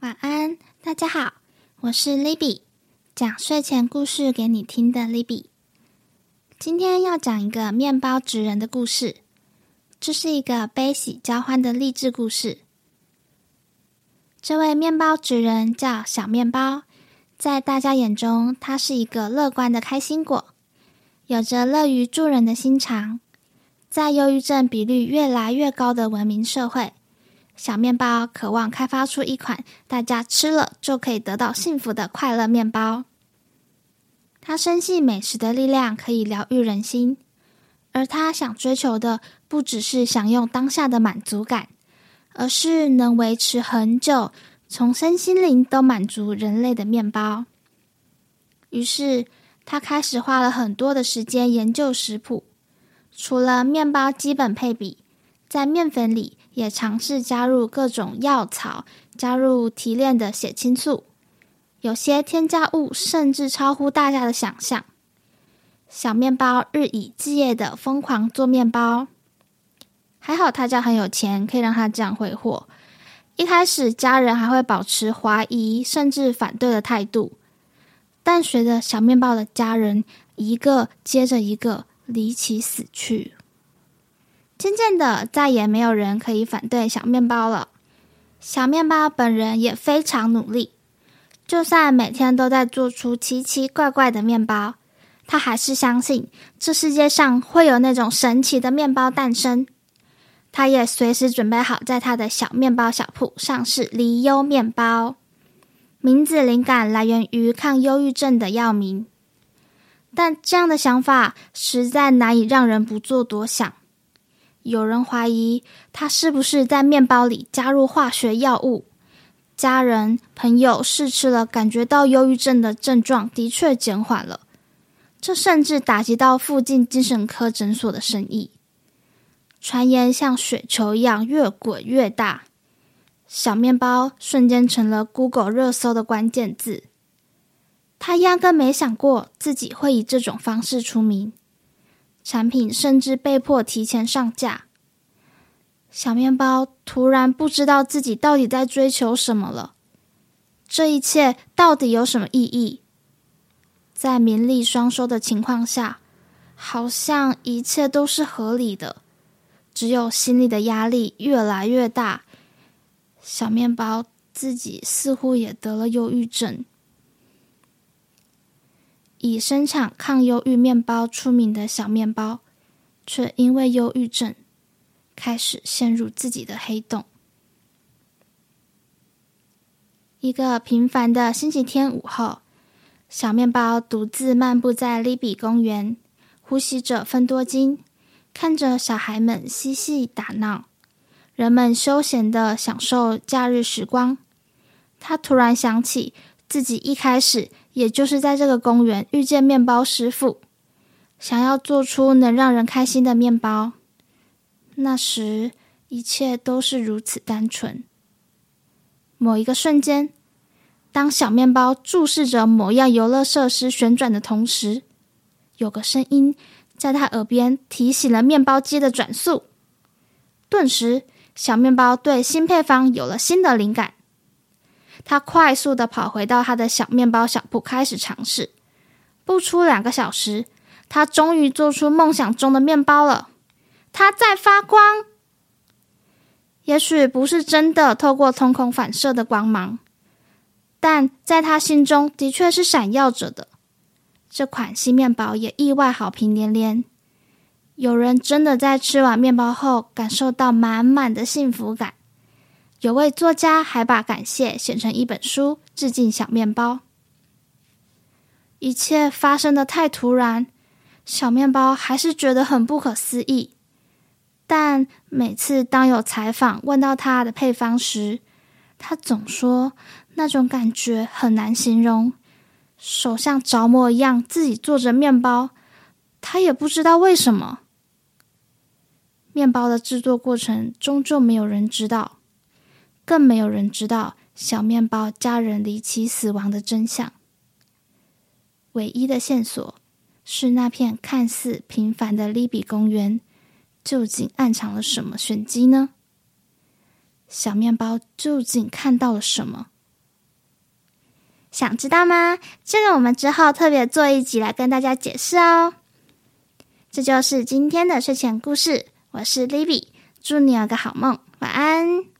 晚安，大家好，我是 Libby，讲睡前故事给你听的 Libby。今天要讲一个面包职人的故事，这是一个悲喜交欢的励志故事。这位面包职人叫小面包，在大家眼中，他是一个乐观的开心果，有着乐于助人的心肠。在忧郁症比率越来越高的文明社会。小面包渴望开发出一款大家吃了就可以得到幸福的快乐面包。他深信美食的力量可以疗愈人心，而他想追求的不只是享用当下的满足感，而是能维持很久、从身心灵都满足人类的面包。于是，他开始花了很多的时间研究食谱，除了面包基本配比，在面粉里。也尝试加入各种药草，加入提炼的血清素，有些添加物甚至超乎大家的想象。小面包日以继夜的疯狂做面包，还好他家很有钱，可以让他这样挥霍。一开始家人还会保持怀疑甚至反对的态度，但随着小面包的家人一个接着一个离奇死去。渐渐的，再也没有人可以反对小面包了。小面包本人也非常努力，就算每天都在做出奇奇怪怪的面包，他还是相信这世界上会有那种神奇的面包诞生。他也随时准备好在他的小面包小铺上市离忧面包，名字灵感来源于抗忧郁症的药名。但这样的想法实在难以让人不做多想。有人怀疑他是不是在面包里加入化学药物？家人朋友试吃了，感觉到忧郁症的症状的确减缓了。这甚至打击到附近精神科诊所的生意。传言像雪球一样越滚越大，小面包瞬间成了 Google 热搜的关键字。他压根没想过自己会以这种方式出名。产品甚至被迫提前上架。小面包突然不知道自己到底在追求什么了。这一切到底有什么意义？在名利双收的情况下，好像一切都是合理的。只有心里的压力越来越大，小面包自己似乎也得了忧郁症。以生产抗忧郁面包出名的小面包，却因为忧郁症开始陷入自己的黑洞。一个平凡的星期天午后，小面包独自漫步在利比公园，呼吸着芬多精，看着小孩们嬉戏打闹，人们休闲的享受假日时光。他突然想起自己一开始。也就是在这个公园遇见面包师傅，想要做出能让人开心的面包。那时一切都是如此单纯。某一个瞬间，当小面包注视着某样游乐设施旋转的同时，有个声音在他耳边提醒了面包机的转速。顿时，小面包对新配方有了新的灵感。他快速的跑回到他的小面包小铺，开始尝试。不出两个小时，他终于做出梦想中的面包了。它在发光，也许不是真的透过瞳孔反射的光芒，但在他心中的确是闪耀着的。这款新面包也意外好评连连，有人真的在吃完面包后感受到满满的幸福感。有位作家还把感谢写成一本书，致敬小面包。一切发生的太突然，小面包还是觉得很不可思议。但每次当有采访问到他的配方时，他总说那种感觉很难形容，手像着魔一样，自己做着面包，他也不知道为什么。面包的制作过程终究没有人知道。更没有人知道小面包家人离奇死亡的真相。唯一的线索是那片看似平凡的利比公园，究竟暗藏了什么玄机呢？小面包究竟看到了什么？想知道吗？这个我们之后特别做一集来跟大家解释哦。这就是今天的睡前故事，我是 Libby，祝你有个好梦，晚安。